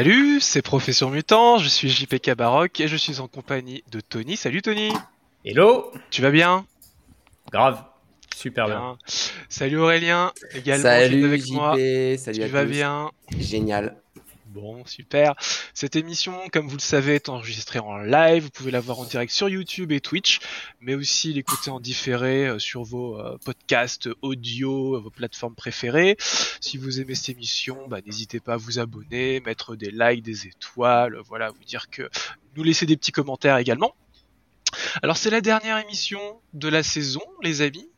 Salut, c'est Profession Mutant, je suis JPK Baroque et je suis en compagnie de Tony. Salut Tony Hello Tu vas bien? Grave, super bien. Salut Aurélien, également Salut avec JP, moi. salut Tu à vas tous. bien? Génial. Bon, super. Cette émission, comme vous le savez, est enregistrée en live. Vous pouvez la voir en direct sur YouTube et Twitch, mais aussi l'écouter en différé euh, sur vos euh, podcasts audio, euh, vos plateformes préférées. Si vous aimez cette émission, bah, n'hésitez pas à vous abonner, mettre des likes, des étoiles, voilà, vous dire que nous laisser des petits commentaires également. Alors c'est la dernière émission de la saison, les amis.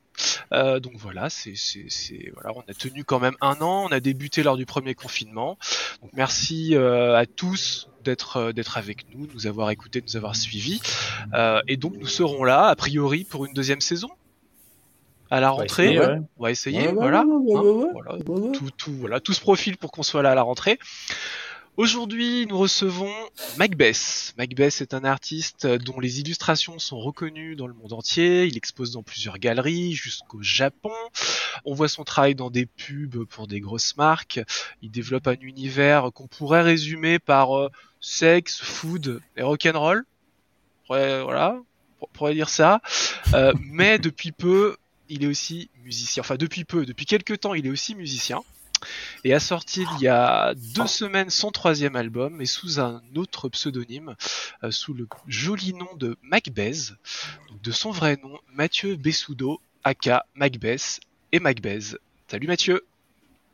Euh, donc voilà, c'est, c'est, c'est, voilà, on a tenu quand même un an. On a débuté lors du premier confinement. Donc merci euh, à tous d'être euh, d'être avec nous, de nous avoir écoutés, de nous avoir suivis. Euh, et donc nous serons là, a priori, pour une deuxième saison. À la rentrée, ouais. on va essayer, Ouais, voilà. hein. Tout, tout, voilà, tout se profile pour qu'on soit là à la rentrée. Aujourd'hui, nous recevons Macbeth. Macbeth est un artiste dont les illustrations sont reconnues dans le monde entier. Il expose dans plusieurs galeries jusqu'au Japon. On voit son travail dans des pubs pour des grosses marques. Il développe un univers qu'on pourrait résumer par euh, sexe, food et rock'n'roll. Ouais, voilà, on pourrait dire ça. Euh, mais depuis peu, il est aussi musicien. Enfin, depuis peu, depuis quelques temps, il est aussi musicien et a sorti il y a deux semaines son troisième album, et sous un autre pseudonyme, euh, sous le joli nom de Macbeth, de son vrai nom, Mathieu Bessoudo, aka Macbeth et Macbeth. Salut Mathieu,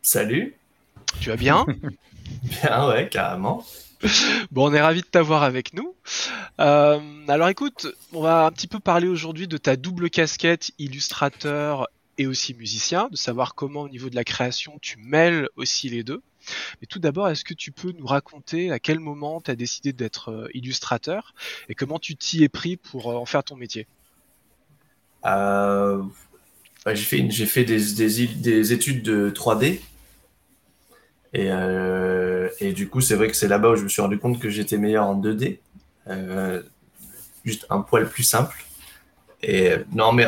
Salut. tu vas bien? Bien, ouais, carrément. Bon, on est ravi de t'avoir avec nous. Euh, alors écoute, on va un petit peu parler aujourd'hui de ta double casquette illustrateur et aussi musicien, de savoir comment au niveau de la création tu mêles aussi les deux. Mais tout d'abord, est-ce que tu peux nous raconter à quel moment tu as décidé d'être euh, illustrateur et comment tu t'y es pris pour euh, en faire ton métier? Euh, j'ai fait, j'ai fait des, des, études de 3D. Et, du coup, c'est vrai que c'est là-bas où je me suis rendu compte que j'étais meilleur en 2D. Euh, juste un poil plus simple. Et non, mais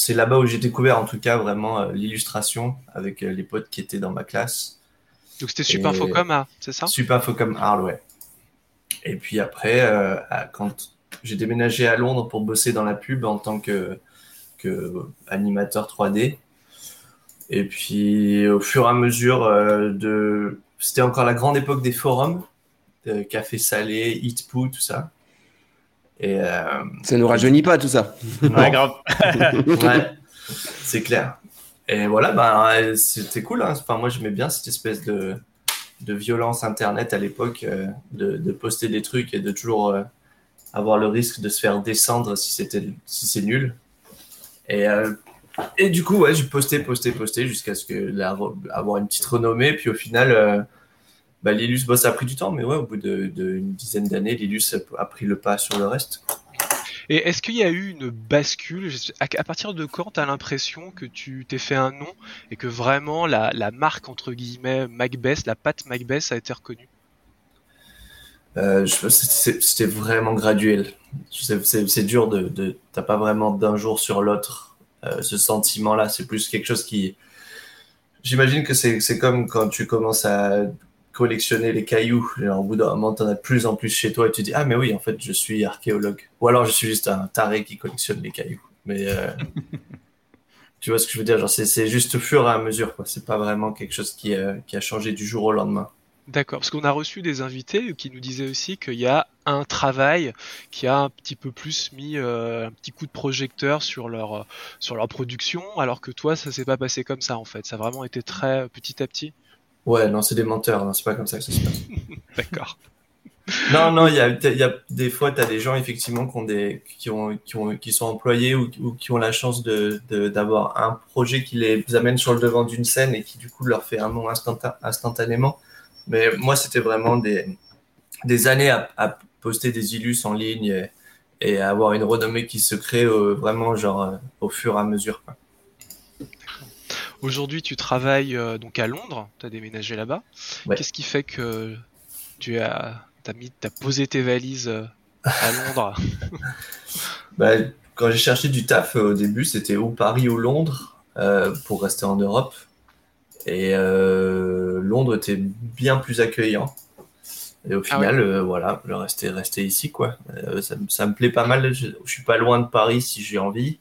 c'est là-bas où j'ai découvert en tout cas vraiment euh, l'illustration avec euh, les potes qui étaient dans ma classe. Donc c'était Super Focom, c'est ça? Super Focom Arles, ouais. Et puis après, euh, à- quand j'ai déménagé à Londres pour bosser dans la pub en tant que, que animateur 3D. Et puis au fur et à mesure de... C'était encore la grande époque des forums, de Café Salé, Eatpoo, tout ça. Et euh, Ça nous rajeunit pas tout ça. non, Ouais, grave. ouais, c'est clair. Et voilà, ben, c'était cool. Hein. Enfin, moi, j'aimais bien cette espèce de, de violence Internet à l'époque, euh, de, de poster des trucs et de toujours euh, avoir le risque de se faire descendre si c'était si c'est nul. Et, euh, et du coup, ouais, j'ai posté, posté, posté jusqu'à ce que la, avoir une petite renommée. Puis au final, euh, bah, l'Illus, bah, ça a pris du temps, mais ouais, au bout d'une de, dizaine d'années, l'Illus a, pris le pas sur le reste. Et est-ce qu'il y a eu une bascule? À partir de quand tu as l'impression que tu t'es fait un nom et que vraiment la, la marque, entre guillemets, Macbeth, la patte Macbeth a été reconnue Euh, C'était vraiment graduel. C'est dur de, de t'as pas vraiment d'un jour sur l'autre euh, ce sentiment-là. C'est plus quelque chose qui. J'imagine que c'est comme quand tu commences à collectionner les cailloux. Genre, au bout d'un moment, t'en as de plus en plus chez toi et tu dis ah mais oui en fait je suis archéologue. Ou alors je suis juste un taré qui collectionne les cailloux. Mais euh, tu vois ce que je veux dire? Genre c'est c'est juste au fur et à mesure quoi. C'est pas vraiment quelque chose qui, euh, qui a changé du jour au lendemain. D'accord, parce qu'on a reçu des invités qui nous disaient aussi qu'il y a un travail qui a un petit peu plus mis euh, un petit coup de projecteur sur leur sur leur production, alors que toi ça s'est pas passé comme ça en fait, ça a vraiment été très petit à petit. Ouais non c'est des menteurs. Non c'est pas comme ça que ça se passe. D'accord. Non, non, il y a, il y a des fois, tu as des gens effectivement qui, ont des, qui, ont, qui, ont, qui sont employés ou, ou qui ont la chance de, de- d'avoir un projet qui les amène sur le devant d'une scène et qui du coup leur fait un nom instanta- instantanément. Mais moi, c'était vraiment des, des années à, à poster des illus en ligne et, et à avoir une renommée qui se crée euh, vraiment genre euh, au fur et à mesure. quoi. Aujourd'hui tu travailles euh, donc à Londres, tu as déménagé là-bas. Ouais. Qu'est-ce qui fait que tu as t'as mis t'as posé tes valises euh, à Londres? Bah, quand j'ai cherché du taf euh, au début, c'était ou Paris ou Londres euh, pour rester en Europe. Et euh, Londres était bien plus accueillant. Et au final, euh, voilà, le rester, rester ici, quoi. Euh, ça, ça, me plaît pas mal. Je, je, suis pas loin de Paris si j'ai envie.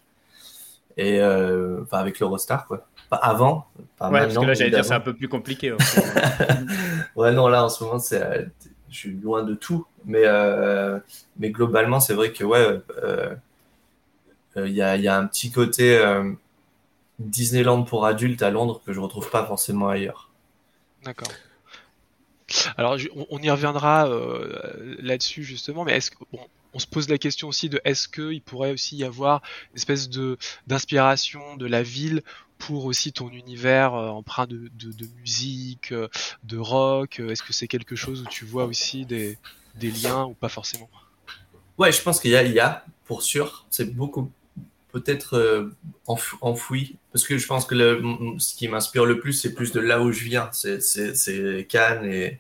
Et euh, enfin, avec l'Eurostar, quoi. Pas avant. Pas ouais, parce que là, j'allais dire, c'est un peu plus compliqué. ouais, non, là, en ce moment, c'est, je suis loin de tout. Mais, euh, mais globalement, c'est vrai que, ouais, il y a, y, a, un petit côté Disneyland pour adultes à Londres que je retrouve pas forcément ailleurs. D'accord. Alors, on, y reviendra euh, là-dessus justement, mais est-ce bon, on se pose la question aussi de est-ce qu'il pourrait aussi y avoir une espèce de d'inspiration de la ville pour aussi ton univers euh, empreint de, de, de, musique, euh, de rock Est-ce que c'est quelque chose où tu vois aussi des, des liens ou pas forcément? Ouais, je pense qu'il y a, il y a, pour sûr. C'est beaucoup peut-être euh, enfoui. Parce que je pense que le, ce qui m'inspire le plus c'est plus de là où je viens. C'est Cannes et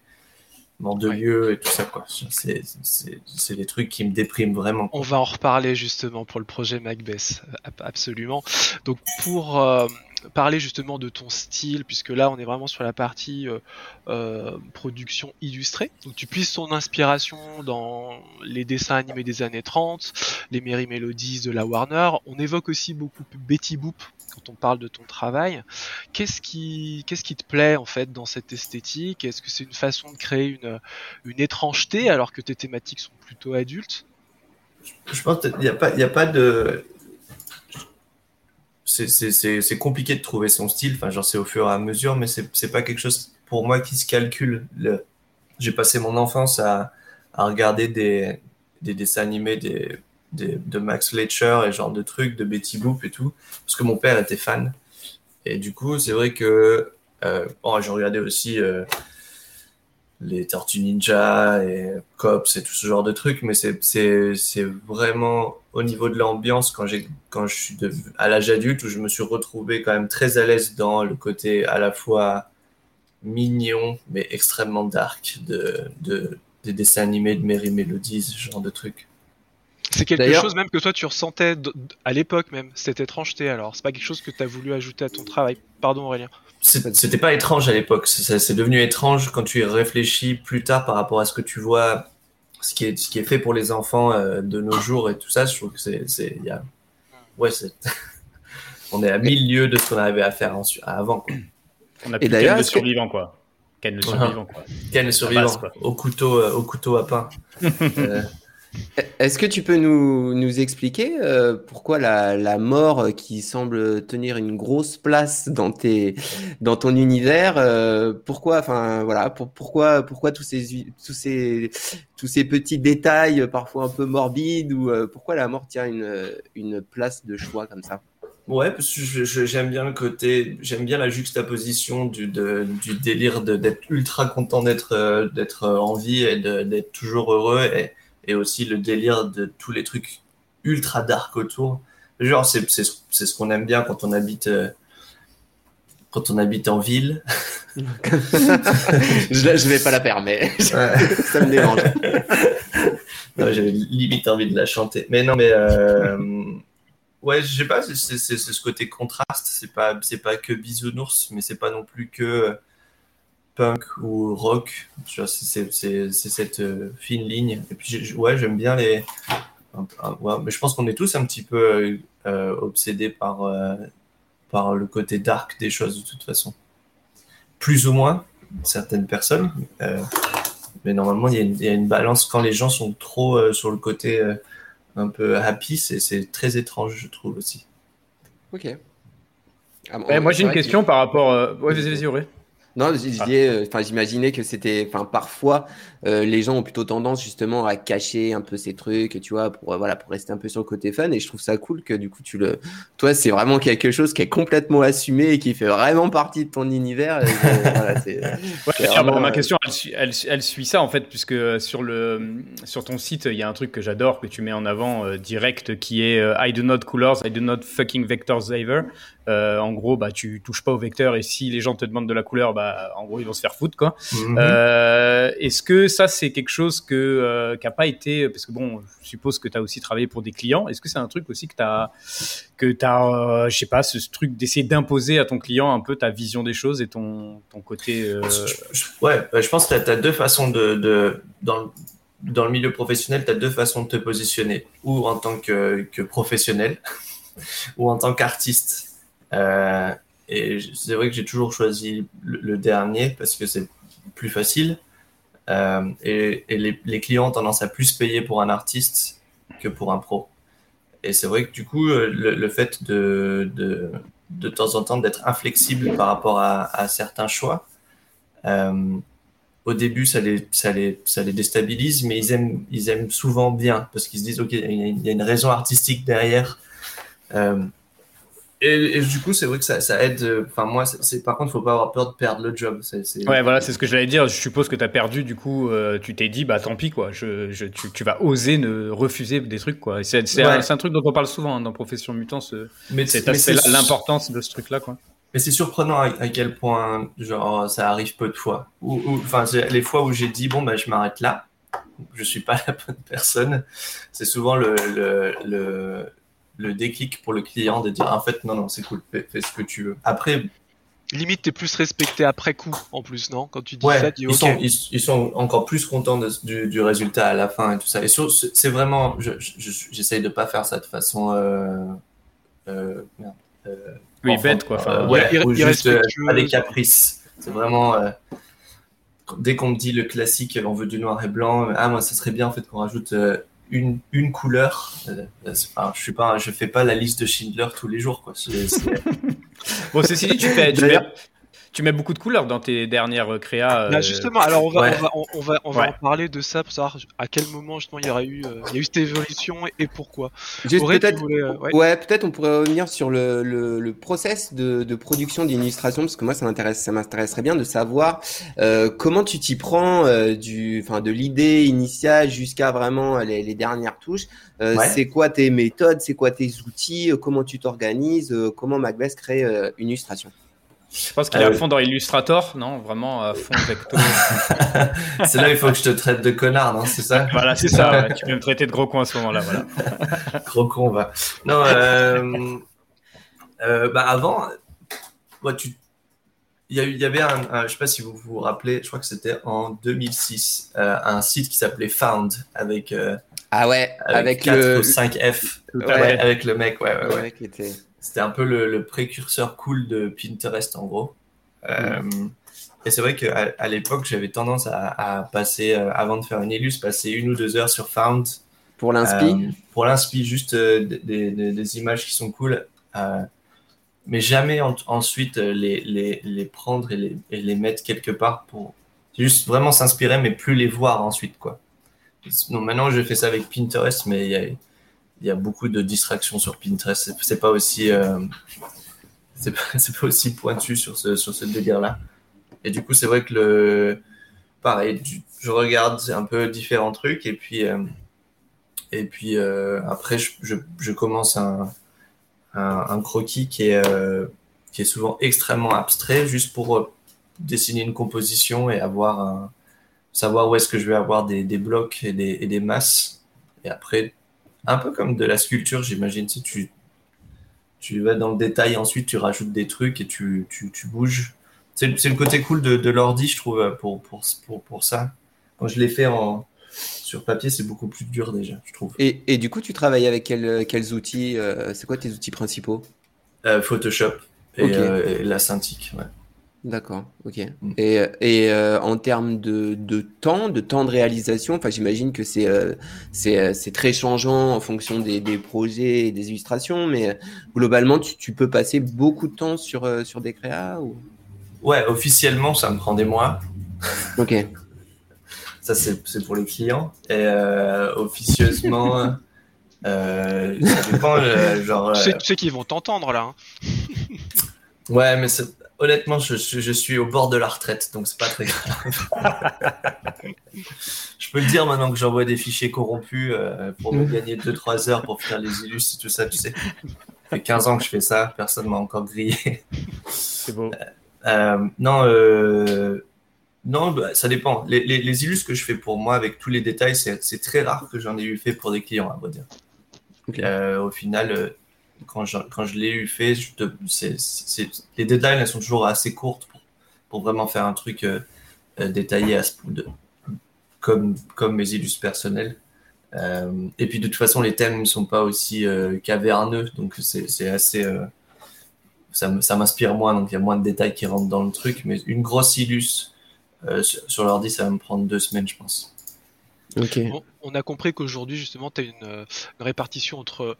Mandelieu ouais. et tout ça quoi. C'est des trucs qui me dépriment vraiment on va en reparler justement pour le projet Macbeth. Absolument. Donc pour euh, parler justement de ton style, puisque là on est vraiment sur la partie euh, euh, production illustrée. Donc tu puisses ton inspiration dans les dessins animés des années 30, les Merry Melodies de la Warner. On évoque aussi beaucoup Betty Boop quand on parle de ton travail. Qu'est-ce qui, qu'est-ce qui te plaît en fait dans cette esthétique? Est-ce que c'est une façon de créer une, une étrangeté alors que tes thématiques sont plutôt adultes? Je pense qu'il n'y a pas, il y a pas de c'est compliqué de trouver son style. Enfin, j'en sais au fur et à mesure, mais c'est pas quelque chose pour moi qui se calcule. J'ai passé mon enfance à, à regarder des, des, dessins animés de Max Fletcher et genre de trucs, de Betty Boop et tout, parce que mon père était fan. Et du coup, c'est vrai que euh, bon, j'ai regardé aussi euh, les Tortues Ninja et Cops et tout ce genre de trucs, mais c'est vraiment au niveau de l'ambiance quand j'ai quand je suis de, à l'âge adulte où je me suis retrouvé quand même très à l'aise dans le côté à la fois mignon mais extrêmement dark de, de des dessins animés de Mary Melodies, ce genre de trucs. C'est quelque chose même que toi tu ressentais à l'époque même, cette étrangeté alors, c'est pas quelque chose que tu as voulu ajouter à ton travail. Pardon Aurélien. C'était pas étrange à l'époque, c'est devenu étrange quand tu y réfléchis plus tard par rapport à ce que tu vois, ce qui est, ce qui est fait pour les enfants euh, de nos jours et tout ça. Je trouve que c'est. Y a... Ouais, on est à mille lieues de ce qu'on arrivait à faire avant. Quoi. On a plus Ken le survivant, quoi. Ken le survivant, quoi. Le survivant, au, couteau, euh, au couteau à pain. euh, est-ce que tu peux nous, expliquer euh, pourquoi la, mort qui semble tenir une grosse place dans, tes, dans ton univers, euh, pourquoi, voilà, pour, pourquoi, pourquoi tous ces, tous ces, tous ces petits détails parfois un peu morbides ou euh, pourquoi la mort tient une, une place de choix comme ça? Ouais, parce que j'aime bien le côté, j'aime bien la juxtaposition du, du délire d'être ultra content d'être euh, d'être en vie et d'être toujours heureux et et aussi le délire de tous les trucs ultra dark autour. Genre, c'est ce qu'on aime bien quand on habite, euh, quand on habite en ville. je, je vais pas la permettre. Ça me dérange. J'avais limite envie de la chanter. Mais non, mais euh, ouais, je sais pas, c'est ce côté contraste. C'est pas, c'est pas que bisounours, mais c'est pas non plus que punk ou rock. C'est cette euh, fine ligne. Et puis, ouais, j'aime bien les. Ouais, mais je pense qu'on est tous un petit peu euh, obsédés par, euh, par le côté dark des choses, de toute façon. Plus ou moins, certaines personnes. mais normalement, il y, y, a une balance. Quand les gens sont trop sur le côté un peu happy, c'est très étrange, je trouve aussi. Ok. Ah, moi, j'ai une question par rapport. Ouais, vas-y, vas-y, non, ah. euh, enfin, j'imaginais que c'était, enfin, parfois, euh, les gens ont plutôt tendance justement à cacher un peu ces trucs, tu vois, pour voilà, pour rester un peu sur le côté fun. Et je trouve ça cool que du coup, tu le, toi, c'est vraiment quelque chose qui est complètement assumé et qui fait vraiment partie de ton univers. ma question, elle, elle, suit ça en fait, puisque sur le, sur ton site, il y a un truc que j'adore que tu mets en avant euh, direct, qui est I do not colors, I do not fucking vectors ever. en gros, bah, tu touches pas au vecteur et si les gens te demandent de la couleur, bah en gros, ils vont se faire foutre, quoi. Mhm. Euh, Est-ce que ça, c'est quelque chose que euh, qui a pas été, parce que bon, je suppose que tu as aussi travaillé pour des clients. Est-ce que c'est un truc aussi que tu as, que t'as, euh, je sais pas, ce, ce truc d'essayer d'imposer à ton client un peu ta vision des choses et ton, ton côté. euh, ouais, bah, je pense que tu as deux façons de. de dans, le, dans le milieu professionnel, tu as deux façons de te positionner. Ou en tant que, que professionnel, ou en tant qu'artiste. Euh, et c'est vrai que j'ai toujours choisi le, dernier parce que c'est plus facile. Euh, et les, clients ont tendance à plus payer pour un artiste que pour un pro. Et c'est vrai que du coup, euh, le, fait de, de, de temps en temps d'être inflexible par rapport à, certains choix, au début, ça les, ça, les, ça les déstabilise, mais ils aiment, ils aiment souvent bien parce qu'ils se disent, OK, il y, a une- raison artistique derrière. Et, et du coup, c'est vrai que ça, ça aide. euh, Enfin, moi, c'est, par contre, faut pas avoir peur de perdre le job. Ouais, voilà, c'est ce que j'allais dire. Je suppose que tu as perdu, du coup, euh, tu t'es dit, bah tant pis, quoi. Je, je, tu, tu vas oser ne refuser des trucs, quoi. C'est Ouais. un, truc dont on parle souvent hein, dans Profession Mutant, ce, mais, cet aspect-là, c'est- l'importance de ce truc-là, quoi. Mais c'est surprenant à, à quel point, genre, ça arrive peu de fois. Enfin, les fois où j'ai dit, bon, bah, je m'arrête là. Je suis pas la bonne personne. C'est souvent le, le, le, le déclic pour le client de dire, en fait, non, non, c'est cool, fais, fais ce que tu veux. Après, Limite, t'es plus respecté après coup, en plus, non? Quand tu dis ouais, ça, tu dis ils, sont, ils, ils sont encore plus contents de- du, du résultat à la fin et tout ça. Et sur- c'est vraiment, je- je- j'essaye de pas faire ça de façon, euh, euh, merde, euh, Oui, Enfin, bête, quoi. Enfin, euh, ouais, ou juste euh, pas des caprices. C'est vraiment euh, dès qu'on me dit le classique, on veut du noir et blanc. Ah moi, ça serait bien en fait qu'on rajoute euh, une, une couleur. Euh, c'est pas- je suis pas, je fais pas la liste de Schindler tous les jours quoi. Bon, ceci dit, tu, fais, tu, D'ailleurs- tu mets beaucoup de couleurs dans tes dernières euh, créas. euh, Bah, justement, alors on va, ouais. on va, on, on va, on va Ouais. en parler de ça pour savoir à quel moment justement il y aura eu, euh, il y a eu cette évolution et, et pourquoi. Juste peut-être. voulais, euh, ouais. Ouais, peut-être on pourrait revenir sur le, le, le process de, de production d'illustration parce que moi ça m'intéresse, ça m'intéresserait bien de savoir euh, comment tu t'y prends euh, du, enfin de l'idée initiale jusqu'à vraiment les, les dernières touches. Euh, Ouais. C'est quoi tes méthodes, c'est quoi tes outils, euh, comment tu t'organises, euh, comment Macbeth crée euh, une illustration? Je pense qu'il est Ah à oui. fond dans Illustrator, non? Vraiment à fond Vecto. c'est là où il faut que je te traite de connard, non? C'est ça? Voilà, c'est ça. ouais. Tu peux me traiter de gros con à ce moment-là, voilà. Gros con, va. Non, euh, euh, bah avant, ouais, tu, il y, a eu- il y avait un, un- je sais pas si vous vous rappelez, je crois que c'était en 2006, euh, un site qui s'appelait Found avec euh, Ah ouais, avec, avec, 4 le, ou 5 F, Ouais. Ouais, avec le mec, ouais, ouais, le ouais. mec qui était. C'était un peu le, le précurseur cool de Pinterest en gros. Euh, et c'est vrai qu'à à, l'époque, j'avais tendance à, à passer, euh, avant de faire une illus, passer une ou deux heures sur Found Pour l'inspi. euh, pour l'inspi, juste des, des- des images qui sont cool, mais jamais en- ensuite les, les, les prendre et les, et les mettre quelque part pour juste vraiment s'inspirer, mais plus les voir ensuite. Quoi. Donc maintenant, je fais ça avec Pinterest, mais il y a, il y a beaucoup de distractions sur Pinterest. C'est- pas aussi. euh, c'est pas, pas aussi pointu sur ce, sur ce délire-là. Et du coup, c'est vrai que le. Pareil, je regarde un peu différents trucs et puis. euh, et puis euh, après, je, je, commence un, un, croquis qui est, qui est souvent extrêmement abstrait, juste pour dessiner une composition et avoir savoir où est-ce que je vais avoir des, des blocs et des, et des masses. Et après, un peu comme de la sculpture, j'imagine, si tu, tu vas dans le détail, ensuite tu rajoutes des trucs et tu, tu, tu bouges. C'est c'est le côté cool de, de l'ordi, je trouve, pour, pour, pour, pour ça. Quand je l'ai fait en, sur papier, c'est beaucoup plus dur déjà, je trouve. Et, et du coup, tu travailles avec quels, quels outils euh, C'est quoi tes outils principaux? Euh, Photoshop et, euh, et la Cintiq, ouais. D'accord, ok. Mm. Et, et euh, en termes de, de temps, de temps de réalisation, enfin, j'imagine que c'est euh, c'est euh, c'est très changeant en fonction des, des projets et des illustrations, mais globalement, tu, tu peux passer beaucoup de temps sur, euh, sur des créas ou... Ouais, officiellement, ça me prend des mois. Ok. Ça, c'est c'est pour les clients. Et euh, officieusement, euh, ça dépend. euh, genre, Tu sais, tu sais qu'ils vont t'entendre là. hein. ouais, mais c'est- honnêtement, je, je, je suis au bord de la retraite, donc c'est pas très grave. je peux le dire maintenant que j'envoie des fichiers corrompus euh, pour me gagner 2-3 heures pour faire les illus et tout ça, tu sais. Ça fait 15 ans que je fais ça, personne m'a encore grillé. C'est beau. Euh, non, euh, non, bah, ça dépend. Les, les, les illus que je fais pour moi avec tous les détails, c'est très rare que j'en ai eu fait pour des clients, à vrai dire. Euh, au final, euh, quand je, quand je l'ai eu fait, je te- les deadlines elles sont toujours assez courtes pour, pour vraiment faire un truc euh, euh, détaillé à ce, de, comme, comme mes illus personnels. Euh, et puis de toute façon, les thèmes ne sont pas aussi euh, caverneux, donc c'est c'est assez. euh, ça me- ça m'inspire moins, donc il y a moins de détails qui rentrent dans le truc. Mais une grosse illus euh, sur, sur l'ordi, ça va me prendre deux semaines, je pense. Ok. On, on a compris qu'aujourd'hui, justement, tu as une, une répartition entre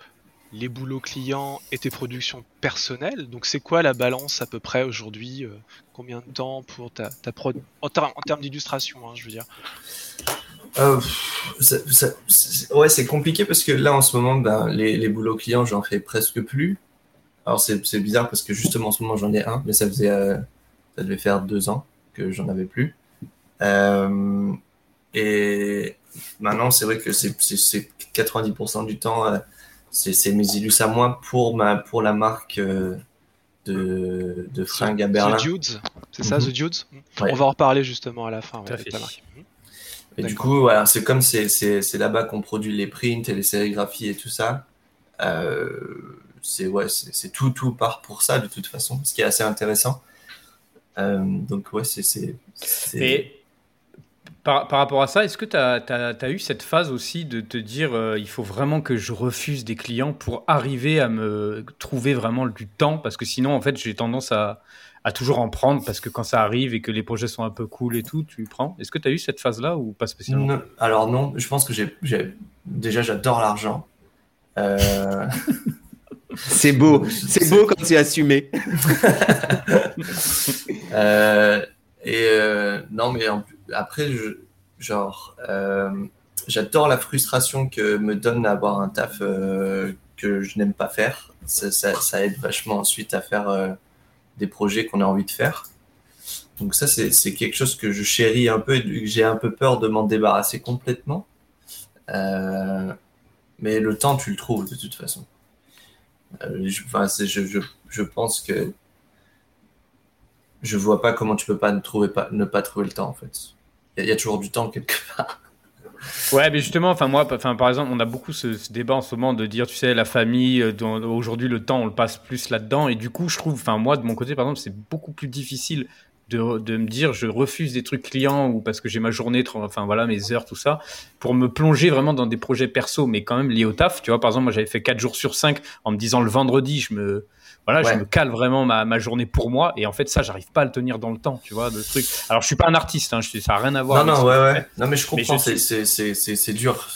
les boulots clients et tes productions personnelles. Donc, c'est quoi la balance à peu près aujourd'hui euh, Combien de temps pour ta, ta prod en, ter- en termes d'illustration, hein, je veux dire? Euh, ouais, c'est compliqué parce que là, en ce moment, ben, les, les boulots clients, j'en fais presque plus. Alors, c'est bizarre parce que justement, en ce moment, j'en ai un, mais ça faisait, euh, ça devait faire deux ans que j'en avais plus. Et maintenant, c'est vrai que c'est c'est- c'est 90% du temps, c'est c'est mes illus à moi pour, ma, pour la marque euh, de, de fringues à Berlin. The Dudes, c'est ça, Mhm. The Dudes Ouais. On va en reparler justement à la fin. ouais, avec la marque. Mhm. Et du coup, voilà, c'est comme c'est c'est c'est là-bas qu'on produit les prints et les sérigraphies et tout ça. Euh, c'est ouais, c'est c'est tout tout part pour ça de toute façon, ce qui est assez intéressant. Euh, donc ouais, c'est c'est c'est- Et par, par rapport à ça, est-ce que tu as, eu cette phase aussi de te dire euh, il faut vraiment que je refuse des clients pour arriver à me trouver vraiment du temps? Parce que sinon, en fait, j'ai tendance à, à toujours en prendre parce que quand ça arrive et que les projets sont un peu cool et tout, tu prends. Est-ce que tu as eu cette phase-là ou pas spécialement? Non, alors non, je pense que j'ai j'ai- déjà j'adore l'argent. Euh, C'est beau. C'est beau quand c'est assumé. Euh, et euh, non, mais en plus- après, genre, euh, j'adore la frustration que me donne d'avoir un taf euh, que je n'aime pas faire. Ça, aide vachement ensuite à faire euh, des projets qu'on a envie de faire. Donc ça, c'est quelque chose que je chéris un peu et que j'ai un peu peur de m'en débarrasser complètement. Mais le temps, tu le trouves de toute façon. Je, pense que je vois pas comment tu peux ne, pas, ne pas trouver le temps en fait. Il y, a- toujours du temps quelque part. Ouais, mais justement, enfin moi, enfin par exemple, on a beaucoup ce, débat en ce moment de dire, tu sais, la famille. euh, Aujourd'hui, le temps, on le passe plus là-dedans, et du coup, je trouve, enfin moi, de mon côté, par exemple, c'est beaucoup plus difficile de, de me dire, je refuse des trucs clients ou parce que j'ai ma journée, enfin voilà, mes heures, tout ça, pour me plonger vraiment dans des projets perso, mais quand même liés au taf. Tu vois, par exemple, moi, j'avais fait 4 jours sur 5 en me disant le vendredi, je me voilà, Ouais. je me cale vraiment ma, ma journée pour moi, et en fait, ça, j'arrive pas à le tenir dans le temps, tu vois, de truc. Alors, je suis pas un artiste, hein, je, ça a rien à voir. Non, avec non, ouais, ouais. Non, mais je comprends, c'est- dur.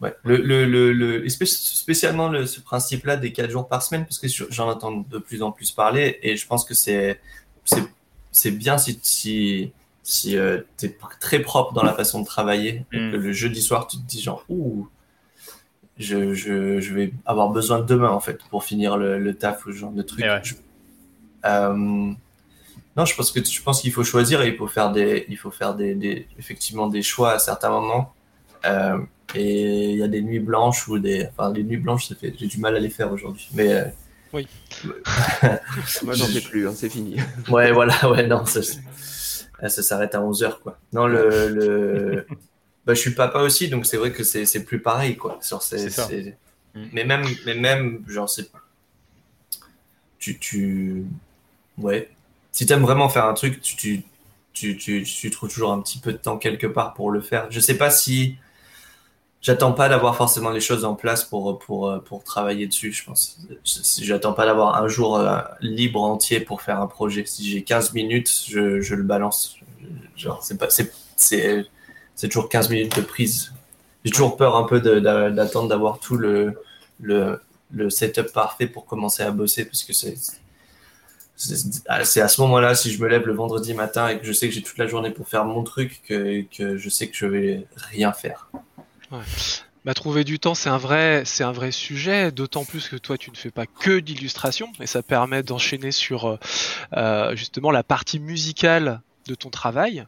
Ouais. Le, le, le, le- spécialement le, ce principe-là des 4 jours par semaine, parce que je- j'en entends de plus en plus parler, et je pense que c'est c'est bien si, si, si euh, tu es très propre dans la façon de travailler, Mm. que le jeudi soir, tu te dis genre, ouh, je, je, je vais avoir besoin de demain, en fait, pour finir le, le taf ou ce genre de truc. Ouais. Je- euh, non, je pense que je pense qu'il faut choisir et il faut faire des, il faut faire des, des- effectivement des choix à certains moments. Euh, et il y a des nuits blanches ou des, enfin les nuits blanches, ça fait, j'ai du mal à les faire aujourd'hui. Mais euh, Moi, j'en fais plus. hein, c'est fini. ouais, voilà, ouais, non, ça, ça s'arrête à 11 heures quoi. Non, le, le, bah, je suis papa aussi, donc c'est vrai que c'est, plus pareil quoi. Sur ces- C'est ça. Mm. Mais même, mais même, genre c'est, tu, tu, ouais. Si t'aimes vraiment faire un truc, tu, tu, tu, tu, tu trouves toujours un petit peu de temps quelque part pour le faire. Je sais pas si j'attends pas d'avoir forcément les choses en place pour, pour, pour travailler dessus, je pense. J'attends pas d'avoir un jour euh, libre entier pour faire un projet. Si j'ai 15 minutes, je, je le balance. Genre, c'est pas, c'est, c'est, toujours 15 minutes de prise. J'ai toujours peur un peu d'attendre d'avoir tout le, setup parfait pour commencer à bosser parce que c'est, à ce moment-là, si je me lève le vendredi matin et que je sais que j'ai toute la journée pour faire mon truc, que, je sais que je vais rien faire. Bah, trouver du temps, c'est un vrai, c'est un vrai sujet. D'autant plus que toi, tu ne fais pas que d'illustration, et ça permet d'enchaîner sur euh, euh, justement la partie musicale de ton travail.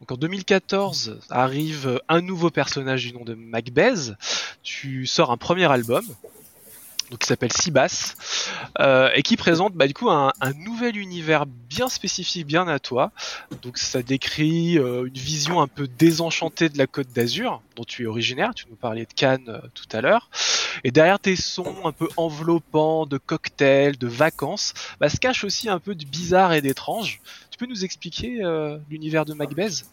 Donc en 2014 arrive un nouveau personnage du nom de Macbeth. Tu sors un premier album donc qui s'appelle Sibas, euh, et qui présente bah, du coup un, nouvel univers bien spécifique, bien à toi. Donc ça décrit euh, une vision un peu désenchantée de la Côte d'Azur, dont tu es originaire. Tu nous parlais de Cannes euh, tout à l'heure. Et derrière tes sons un peu enveloppants de cocktails, de vacances, bah, se cache aussi un peu de bizarre et d'étrange. Tu peux nous expliquer euh, l'univers de Macbeth?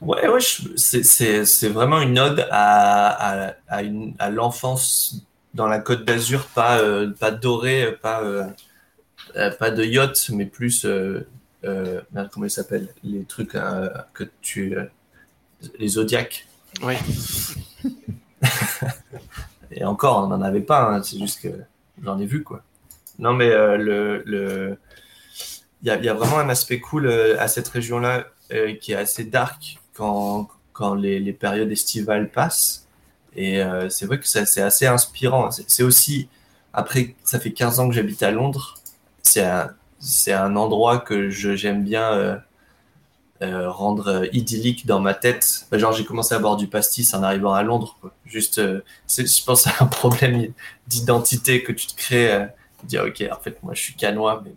Ouais, ouais, c'est vraiment une ode à, à, à, l'enfance dans la Côte d'Azur, pas, euh, pas doré, pas, euh, euh, pas de yacht, mais plus, euh, merde, comment il s'appelle? Les trucs que tu. les zodiacs. Oui. Et encore, on n'en avait pas, hein, c'est juste que j'en ai vu, quoi. Non, mais le. le... Il y, a, y a vraiment un aspect cool euh, à cette région-là euh, qui est assez dark quand, quand les, périodes estivales passent. Et euh, c'est vrai que c'est assez inspirant. C'est aussi, après, ça fait 15 ans que j'habite à Londres. C'est un, un endroit que j'aime bien rendre idyllique dans ma tête. Bah, Genre, j'ai commencé à boire du pastis en arrivant à Londres. Juste, je pense à un problème d'identité que tu te crées. Euh, dire, ok, en fait, moi, je suis canois, mais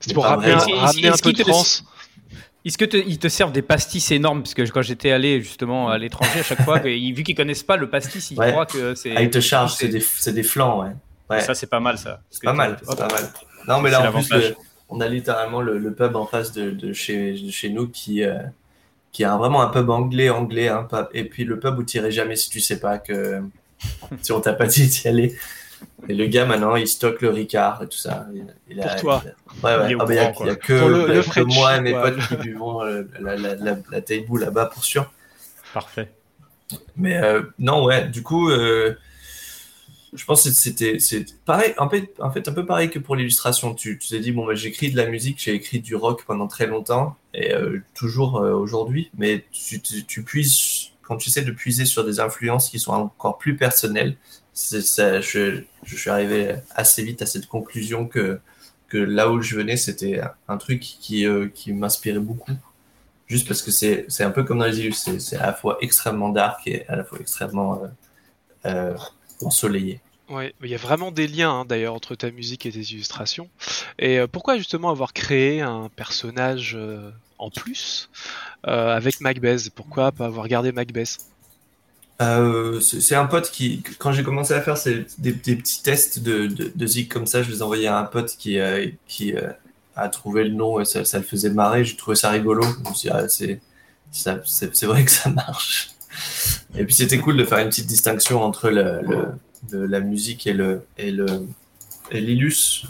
C'était pour ramener, un, ramener un peu de France. Est-ce que te- ils te servent des pastis énormes? Parce que quand j'étais allé justement à l'étranger, à chaque fois, vu qu'ils connaissent pas le pastis, ils Ouais. croient que c'est. ah, ils te chargent, c'est- c'est des, c'est des flancs, ouais. ouais. Ça, c'est pas mal, ça. C'est pas mal, c'est pas mal. Non, mais C'est là, en plus, le- on a littéralement le, le pub en face de, de chez, de chez nous qui, euh, qui est un- vraiment un pub anglais, anglais. Hein, et puis le pub où tu irais jamais si tu sais pas que. si on t'a pas dit d'y aller. Et le gars, maintenant, il stocke le Ricard et tout ça. Il, il a- Pour toi. il a- ouais, ouais. Il Ah, bah, y a, y que, le- a le que moi et mes potes qui buvons euh, la, la, la, la Taibu là-bas pour sûr. Parfait. Mais euh, non, ouais, du coup, euh, je pense que c'était c'est pareil, en fait, en fait, un peu pareil que pour l'illustration. Tu t'es dit, bon, bah, j'écris de la musique, j'ai écrit du rock pendant très longtemps, et euh, toujours euh, aujourd'hui, mais tu, tu, tu puises, quand tu essaies de puiser sur des influences qui sont encore plus personnelles, ça, je, suis arrivé assez vite à cette conclusion que, là où je venais, c'était un truc qui, euh, m'inspirait beaucoup juste parce que c'est un peu comme dans les c'est c'est à la fois extrêmement dark et à la fois extrêmement euh, euh, ensoleillé. Ouais, il y a vraiment des liens hein, d'ailleurs entre ta musique et tes illustrations. Et euh, pourquoi justement avoir créé un personnage euh, en plus euh, avec Macbeth? Pourquoi pas avoir gardé Macbeth? C'est un pote qui, quand j'ai commencé à faire ces- des, petits tests de, de, zig comme ça, je les envoyais à un pote qui, a trouvé le nom et ça, le faisait marrer. J'ai trouvé ça rigolo. Ah, c'est vrai que ça marche. Et puis c'était cool de faire une petite distinction entre le- la musique et le et le et l'illus,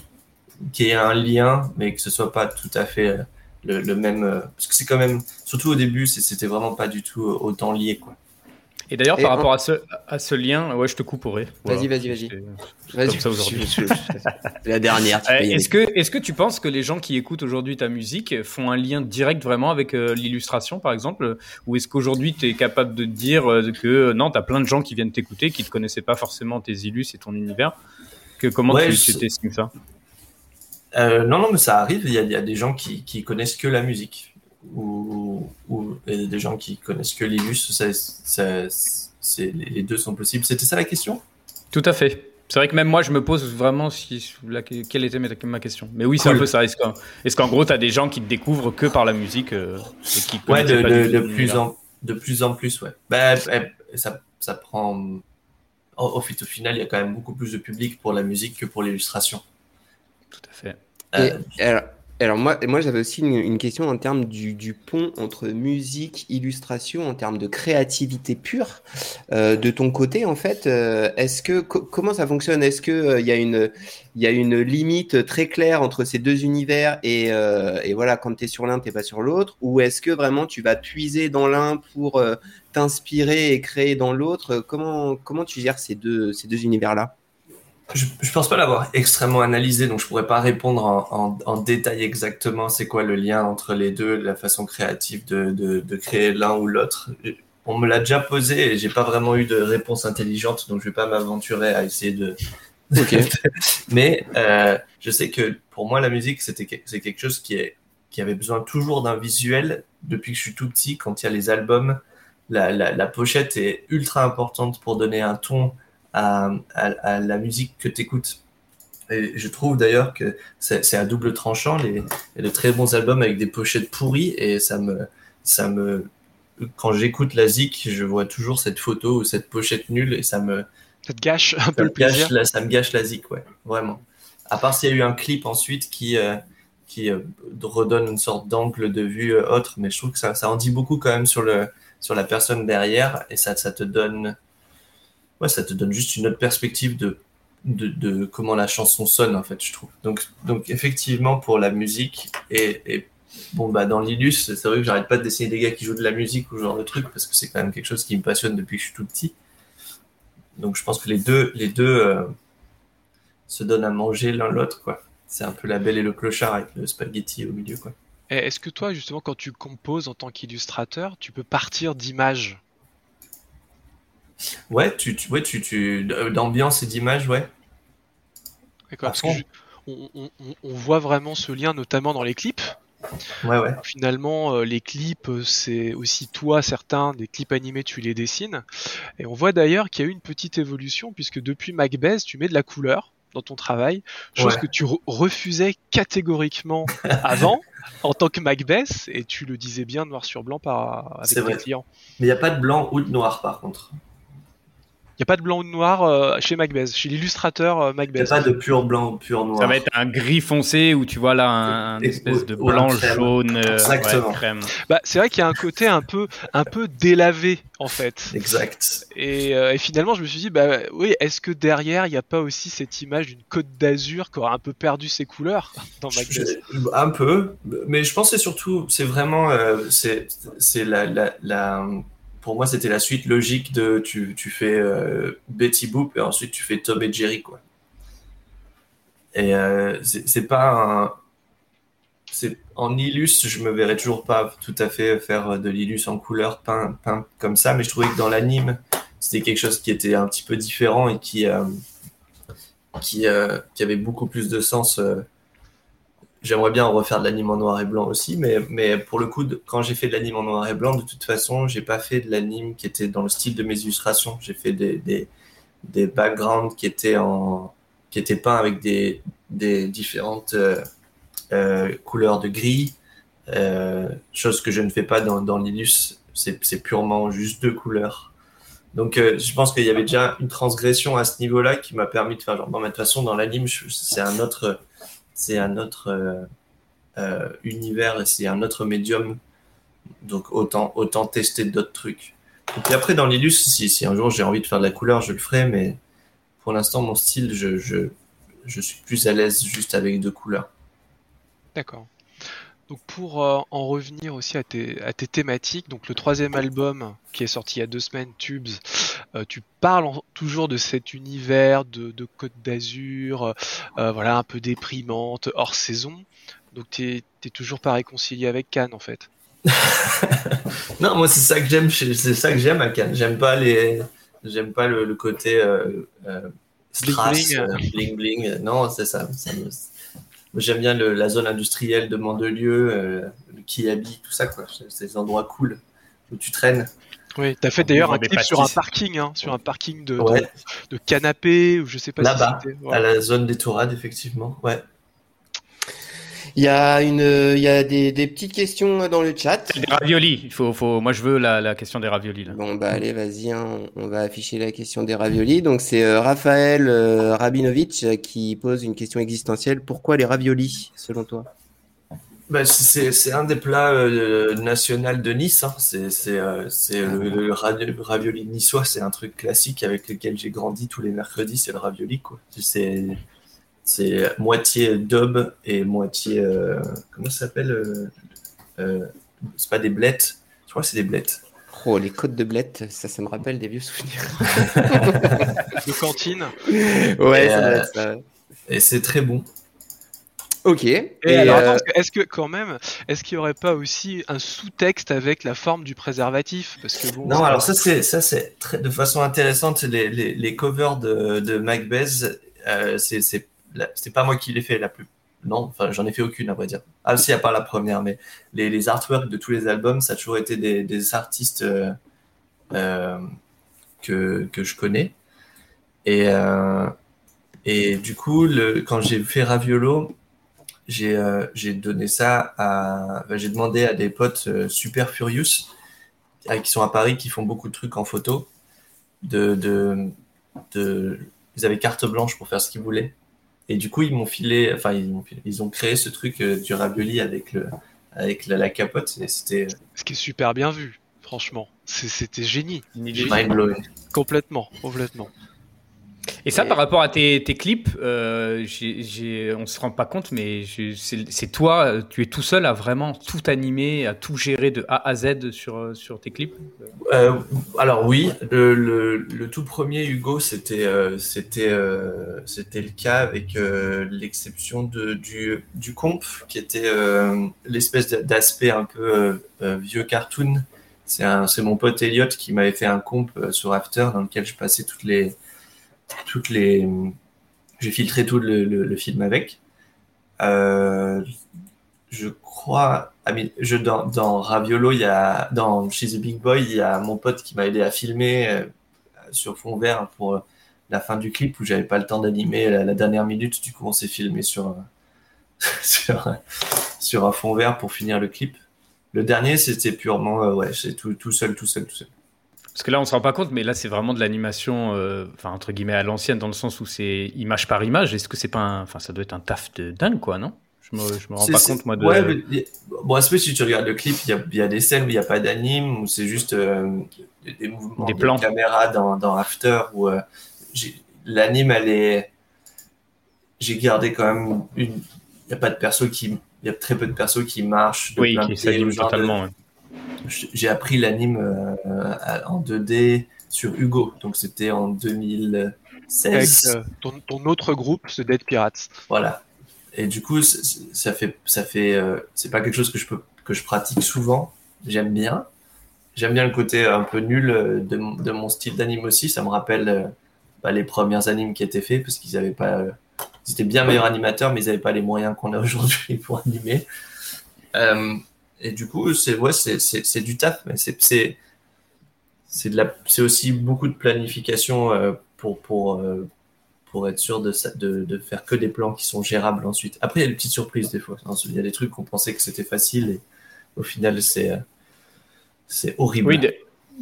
qui ait un lien, mais que ce soit pas tout à fait euh, le, le même. euh, Parce que c'est quand même, surtout au début, c'était vraiment pas du tout autant lié, quoi. Et d'ailleurs, par en- rapport à ce, à ce lien, ouais, je te couperai. Vas-y, vas-y, vas-y. C'est- Vas-y. Comme ça, aujourd'hui. La dernière, Euh. Est-ce que, est-ce que tu penses que les gens qui écoutent aujourd'hui ta musique font un lien direct vraiment avec euh, l'illustration, par exemple? Ou est-ce qu'aujourd'hui, tu es capable de dire euh, que euh, non, tu as plein de gens qui viennent t'écouter, qui ne connaissaient pas forcément tes illus et ton univers? Que, Comment Ouais, tu je- t'estimes ça? Euh, non, non, mais ça arrive. Il y a, il y a des gens qui, qui connaissent que la musique ou, ou et des gens qui connaissent que l'illus. Ça, ça- c'est, les deux sont possibles. C'était ça la question? Tout à fait. C'est vrai que même moi, je me pose vraiment si, la- quelle était ma, ma question. Mais oui, c'est Cool. un peu ça. Est-ce qu'en, est-ce qu'en gros, tu as des gens qui te découvrent que par la musique euh, et qui Ouais, de, plus en, de plus en plus, ouais. Bah, eh, ça, ça prend. Au, au fi- au final, il y a quand même beaucoup plus de public pour la musique que pour l'illustration. Tout à fait. Euh, Et alors, alors moi, moi j'avais aussi une, question en termes du, pont entre musique, illustration, en termes de créativité pure. Euh, de ton côté, en fait, euh, est-ce que co- comment ça fonctionne? Est-ce que euh, il y a une y a une limite très claire entre ces deux univers et, et voilà, quand tu es sur l'un, tu pas sur l'autre? Ou est-ce que vraiment tu vas puiser dans l'un pour t'inspirer et créer dans l'autre? Comment comment tu gères ces deux ces deux univers-là? Je, je pense pas l'avoir extrêmement analysé, donc je pourrais pas répondre en, en, en détail exactement c'est quoi le lien entre les deux, la façon créative de, de, de créer l'un ou l'autre. On me l'a déjà posé et j'ai pas vraiment eu de réponse intelligente, donc je vais pas m'aventurer à essayer de. Mais euh, je sais que pour moi la musique c'était c'est quelque chose qui est qui avait besoin toujours d'un visuel depuis que je suis tout petit. Quand il y a les albums, la, la, la pochette est ultra importante pour donner un ton à, à, la musique que tu écoutes. Et je trouve d'ailleurs que c'est à double tranchant. Les, il y a de très bons albums avec des pochettes pourries et ça me, ça me, quand j'écoute la zik, je vois toujours cette photo ou cette pochette nulle et ça me, ça te gâche un peu le plaisir. ça me gâche la zik, ouais, vraiment. À part s'il y a eu un clip ensuite qui, euh, qui euh, redonne une sorte d'angle de vue euh, autre, mais je trouve que ça, ça en dit beaucoup quand même sur, le, sur la personne derrière et ça, ça te donne, ouais, ça te donne juste une autre perspective de, de, comment la chanson sonne en fait, je trouve. Donc, donc effectivement pour la musique et, et bon bah dans l'illus, c'est vrai que j'arrête pas de dessiner des gars qui jouent de la musique ou ce genre de truc parce que c'est quand même quelque chose qui me passionne depuis que je suis tout petit. Donc je pense que les deux, les deux euh, se donnent à manger l'un l'autre, quoi. C'est un peu la belle et le clochard avec le spaghetti au milieu, quoi. Est-ce que toi, justement, quand tu composes en tant qu'illustrateur, tu peux partir d'images Ouais, tu, tu, ouais, tu, tu d'ambiance et d'image, ouais. D'accord. Parce que on, on, on, voit vraiment ce lien, notamment dans les clips. Ouais, ouais. Finalement, euh, les clips, euh, c'est aussi toi, certains des clips animés, tu les dessines. Et on voit d'ailleurs qu'il y a eu une petite évolution, puisque depuis Macbeth, tu mets de la couleur dans ton travail, chose que tu refusais catégoriquement avant en tant que Macbeth, et tu le disais bien noir sur blanc par, avec tes clients. Mais il n'y a pas de blanc ou de noir par contre. Il n'y a pas de blanc ou de noir euh, chez Macbeth, chez l'illustrateur euh, Macbeth. Il n'y a pas de pur blanc ou pur noir. Ça va être un gris foncé où tu vois là un, espèce de blanc jaune euh, Exactement. crème. Bah, c'est vrai qu'il y a un côté un peu, un peu délavé en fait. Exact. Et, et finalement, je me suis dit, bah oui, est-ce que derrière, il n'y a pas aussi cette image d'une côte d'Azur qui aura un peu perdu ses couleurs dans Macbeth? Un peu, mais je pense que c'est surtout, c'est vraiment, c'est, c'est la, la, la pour moi, c'était la suite logique de tu, tu fais euh, Betty Boop et ensuite tu fais Tom et Jerry, quoi. Et euh, c'est pas un. En illus, je me verrais toujours pas tout à fait faire de l'illus en couleur peint, peint comme ça, mais je trouvais que dans l'anime, c'était quelque chose qui était un petit peu différent et qui euh, qui, qui avait beaucoup plus de sens J'aimerais bien refaire de l'anime en noir et blanc aussi, mais, mais pour le coup, quand j'ai fait de l'anime en noir et blanc, de toute façon, j'ai pas fait de l'anime qui était dans le style de mes illustrations. J'ai fait des, des, des, backgrounds qui étaient en qui étaient peints avec des, des différentes euh, euh, couleurs de gris, euh, chose que je ne fais pas dans, dans l'illus. C'est purement juste deux couleurs. Donc, euh, je pense qu'il y avait déjà une transgression à ce niveau-là qui m'a permis de faire genre, bon, de toute façon, dans l'anime, c'est un autre c'est un autre euh, euh, univers c'est un autre médium. Donc autant, autant tester d'autres trucs. Et puis après, dans l'illus, si, si un jour j'ai envie de faire de la couleur, je le ferai, mais pour l'instant, mon style, je, je, je suis plus à l'aise juste avec deux couleurs. D'accord. Donc pour euh, en revenir aussi à tes, à tes, thématiques, donc le troisième album qui est sorti il y a deux semaines, Tubes, euh, tu parles toujours de cet univers de, de Côte d'Azur, euh, voilà un peu déprimante, hors saison. Donc t'es toujours pas réconcilié avec Cannes en fait. non, moi c'est ça que j'aime, c'est ça que j'aime à Cannes. J'aime pas les, j'aime pas le, côté strass, bling bling. Non, c'est ça. ça me J'aime bien le, la zone industrielle de Mandelieu, euh, le Kiabi, tout ça, quoi. C'est des endroits cool où tu traînes. Oui, tu as fait d'ailleurs un clip sur un parking, hein, sur un parking de, de, de, canapé, ou je sais pas Là-bas, à la zone des Tourades, effectivement. Ouais. Il y a une, il y a des, des, petites questions dans le chat. Des raviolis. Il faut, faut, moi, je veux la, la question des raviolis. Là. Bon, bah, allez, vas-y, hein, on, va afficher la question des raviolis. Donc, c'est euh, Raphaël euh, Rabinovitch qui pose une question existentielle. Pourquoi les raviolis, selon toi? Bah, c'est un des plats euh, nationaux de Nice. Hein. C'est euh, le, le, ravioli niçois. C'est un truc classique avec lequel j'ai grandi tous les mercredis. C'est le ravioli. C'est c'est moitié dub et moitié. Euh, comment ça s'appelle euh, euh, C'est pas des blettes. Je crois que c'est des blettes. Oh, les côtes de blettes, ça, ça me rappelle des vieux souvenirs. de cantine. Ouais, et, ça ça. Et c'est très bon. Ok. Et, et alors, euh... est-ce que quand même, est-ce qu'il n'y aurait pas aussi un sous-texte avec la forme du préservatif? Parce que bon, Non, alors ça c'est ça c'est de façon intéressante les, les, les covers de, de Macbeth, euh, c'est c'est pas moi qui l'ai fait la plus. Non, enfin, j'en ai fait aucune, à vrai dire. Ah, si, à part la première, mais les, les artworks de tous les albums, ça a toujours été des, des artistes euh, euh, que, que je connais. Et, euh, et du coup, le, quand j'ai fait Raviolo, j'ai euh, j'ai donné ça à. J'ai demandé à des potes euh, super furious euh, qui sont à Paris, qui font beaucoup de trucs en photo. De, de, de, ils avaient carte blanche pour faire ce qu'ils voulaient. Et du coup, ils m'ont filé, enfin, ils, m'ont filé- ils ont créé ce truc euh, du ravioli avec, le, avec la, la capote. Et c'était Ce qui est super bien vu, franchement. C'était génie. Mind blowing. Complètement, complètement. Et ça, Et- par rapport à tes, tes clips, euh, j'ai- on se rend pas compte, mais c'est toi, tu es tout seul à vraiment tout animer, à tout gérer de A à Z sur, sur tes clips? Euh, alors oui, le, le, le tout premier Hugo, c'était euh, c'était euh, le cas avec l'exception du du comp qui était l'espèce d'aspect un peu vieux cartoon. C'est mon pote Elliot qui m'avait fait un comp sur After dans lequel je passais toutes les toutes les j'ai filtré tout le, film avec. Euh, je crois, je, dans, Raviolo, il y a, dans She's a Big Boy, il y a mon pote qui m'a aidé à filmer euh, sur fond vert pour euh, la fin du clip où j'avais pas le temps d'animer la, la dernière minute. Du coup, on s'est filmé sur, sur, sur un fond vert pour finir le clip. Le dernier, c'était purement, ouais, c'est tout, tout seul, tout seul, tout seul. Parce que là, on se rend pas compte, mais là, c'est vraiment de l'animation, euh, enfin entre guillemets à l'ancienne, dans le sens où c'est image par image. Est-ce que c'est pas, un... enfin, ça doit être un taf de dingue, quoi, non? Je me, je me rends pas compte moi de. Ouais, mais bon, aspect, si tu regardes le clip, il y a, il y a des scènes où il n'y a pas d'anime, où c'est juste euh, des, mouvements Des de plans. caméra dans, dans After, où euh, l'anime, elle est. J'ai gardé quand même une. Il n'y a pas de perso qui. Il y a très peu de persos qui marchent. de oui, qui de pieds, s'anime genre de- totalement. ouais. J'ai appris l'anime euh, en 2D sur Hugo, donc c'était en 2016. Avec euh, ton, ton autre groupe, ce Dead Pirates. Voilà. Et du coup, ça fait, ça fait, euh, c'est pas quelque chose que je peux, que je pratique souvent. J'aime bien. J'aime bien le côté un peu nul de, mon- de mon style d'anime aussi. Ça me rappelle bah, les premières animes qui étaient faits parce qu'ils avaient pas, ils étaient bien meilleurs animateurs, mais ils avaient pas les moyens qu'on a aujourd'hui pour animer. Et du coup, c'est, ouais, c'est, du taf, mais c'est, c'est, aussi beaucoup de planification euh, pour, pour, euh, pour être sûr de, de, de faire que des plans qui sont gérables ensuite. Après, il y a des petites surprises des fois. Il y a des trucs qu'on pensait que c'était facile et au final, c'est euh, c'est horrible. Oui,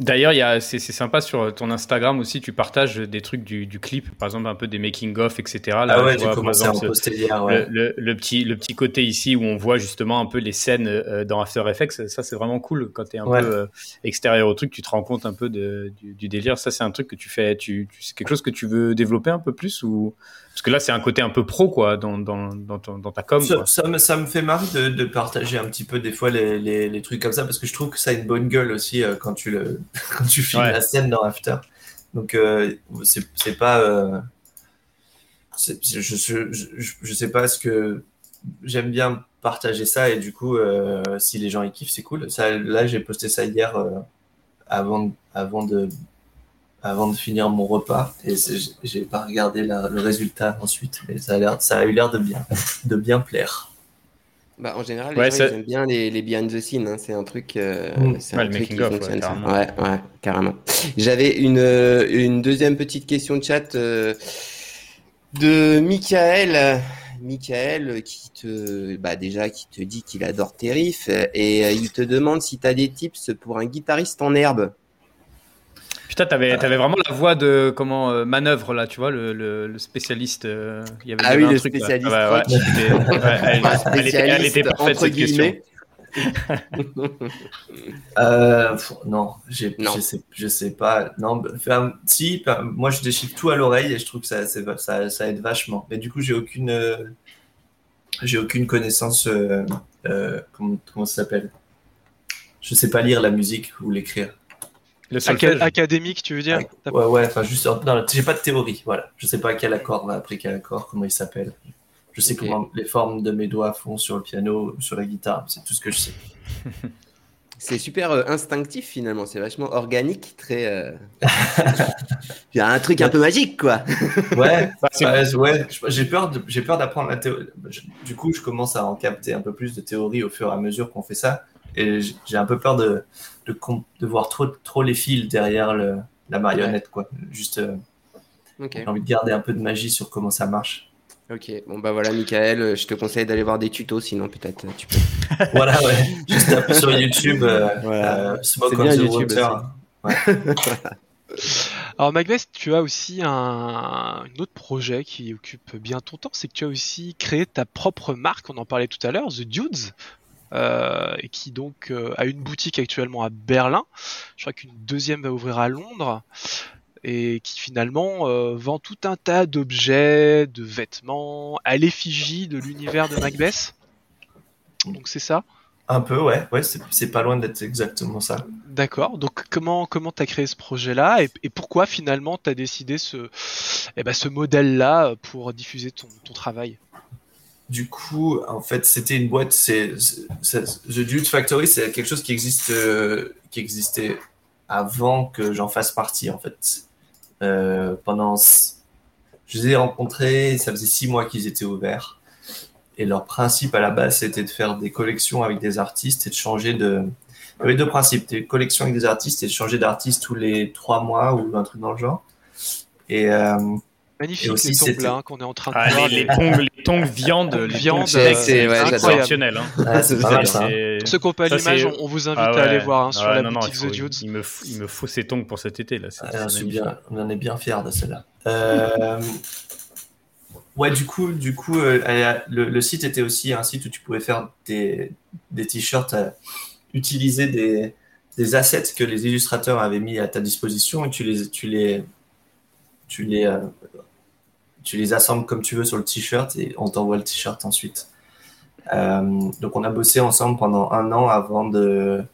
d'ailleurs, il y a- c'est sympa sur ton Instagram aussi, tu partages des trucs du, du clip, par exemple un peu des making-of, etc. Là, ah ouais, tu vois, commencé à en poster hier. Ouais. le, le- le petit, le petit côté ici où on voit justement un peu les scènes euh, dans After Effects, ça c'est vraiment cool. Quand tu es un Ouais. peu euh, extérieur au truc, tu te rends compte un peu de, du, du délire. Ça, c'est un truc que tu fais, tu, tu- c'est quelque chose que tu veux développer un peu plus ou Parce que là, c'est un côté un peu pro, quoi, dans, dans, dans, ton- dans ta com. Ça, quoi. ça me, ça me fait marrer de, de partager un petit peu des fois les, les, les trucs comme ça parce que je trouve que ça a une bonne gueule aussi euh, quand tu le quand tu filmes Ouais. la scène dans After. Donc euh, c'est pas euh, je, je, je, je- je sais pas ce que j'aime bien partager ça et du coup euh, si les gens y kiffent c'est cool. Ça là j'ai posté ça hier euh, avant de- avant de avant de finir mon repas et j'ai pas regardé la- le résultat ensuite mais ça a ça a eu l'air de bien de bien plaire. Bah, en général, Ouais, les gens ça- ils aiment bien les, les behind the scenes. hein. C'est un truc. euh, Mm. c'est Ouais, un le truc qui making of, ouais, fonctionne. ça. carrément. Ouais, ouais, carrément. J'avais une, euh, une deuxième petite question de chat euh, de Michael. Michael euh, qui te, bah déjà qui te dit qu'il adore tes riffs euh, et il te demande si tu as des tips pour un guitariste en herbe. Putain, t'avais avais vraiment la voix de comment euh, manœuvre là, tu vois, le, le, le spécialiste. euh, y avait Ah oui, un le truc, spécialiste Ah ouais, elle, était, elle était parfaite entre cette question. guillemets. Euh, pff, non, j'ai- Non. je sais, je sais pas. Non, bah, enfin, si, bah, moi je déchiffre tout à l'oreille et je trouve que ça, c'est- ça, ça aide vachement. Mais du coup, j'ai aucune, euh, j'ai aucune connaissance. euh, euh, comment, comment ça s'appelle? Je sais pas lire la musique ou l'écrire. Le solfège. académique, tu veux dire Ouais, ouais. Enfin, juste, non, j'ai pas de théorie. Voilà, je sais pas quel accord va après quel accord, comment il s'appelle. Je sais comment les formes de mes doigts font sur le piano, sur la guitare. C'est tout ce que je sais. C'est super euh, instinctif finalement, c'est vachement organique, très. euh, Il y a un truc un peu magique quoi. Ouais, Bah, c'est- Ouais, j'ai peur, j'ai peur d'apprendre la théorie. Du coup, je commence à en capter un peu plus de théorie au fur et à mesure qu'on fait ça, et j'ai un peu peur de, de, voir trop, trop les fils derrière le, la marionnette, quoi. Juste, euh. J'ai envie de garder un peu de magie sur comment ça marche. Ok. Bon bah voilà, Michael, euh, je te conseille d'aller voir des tutos, sinon peut-être euh, tu peux. voilà, ouais. Juste un peu sur YouTube, euh, Voilà. euh, Smoke C'est on bien the YouTube Water. Alors Macbeth, tu as aussi un, un autre projet qui occupe bien ton temps, c'est que tu as aussi créé ta propre marque, on en parlait tout à l'heure, The Dudes, euh, et qui donc euh, a une boutique actuellement à Berlin. Je crois qu'une deuxième va ouvrir à Londres, et qui finalement euh, vend tout un tas d'objets, de vêtements, à l'effigie de l'univers de Macbeth. Donc c'est ça Un peu, ouais. Ouais, c'est pas loin d'être exactement ça. D'accord. Donc comment comment t'as créé ce projet-là et, et pourquoi finalement t'as décidé ce eh ben, ce modèle-là pour diffuser ton, ton travail? Du coup, en fait, c'était une boîte. The Dude Factory, c'est quelque chose qui existe, euh, qui existait avant que j'en fasse partie, en fait. Euh, pendant, je les ai rencontrés, ça faisait six mois qu'ils étaient ouverts, et leur principe à la base, c'était de faire des collections avec des artistes et de changer de. Il y avait deux principes des collections avec des artistes et de changer d'artiste tous les trois mois ou un truc dans le genre. Et euh, Magnifique aussi, les tongs hein, qu'on est en train de Ah, voir. les, les tongs, les tongs viande, les Viande, tongs steak, c'est- c'est ouais, exceptionnel. Hein. ouais, c'est pas mal ça. C'est- Ceux qui n'ont pas Ça, l'image, on, on vous invite Ah à aller voir hein, sur Ah la non, non, boutique il faut- The Dudes. Il me, faut, il me faut ces tongs pour cet été là. Ah, bien, on en est bien fiers de celle-là. Euh, ouais, du coup, du coup euh, le, le site était aussi un site où tu pouvais faire des, des t-shirts, euh, utiliser des, des assets que les illustrateurs avaient mis à ta disposition et tu les, tu les, tu les, euh, tu les assembles comme tu veux sur le t-shirt et on t'envoie le t-shirt ensuite. Euh, donc on a bossé ensemble pendant un an avant de,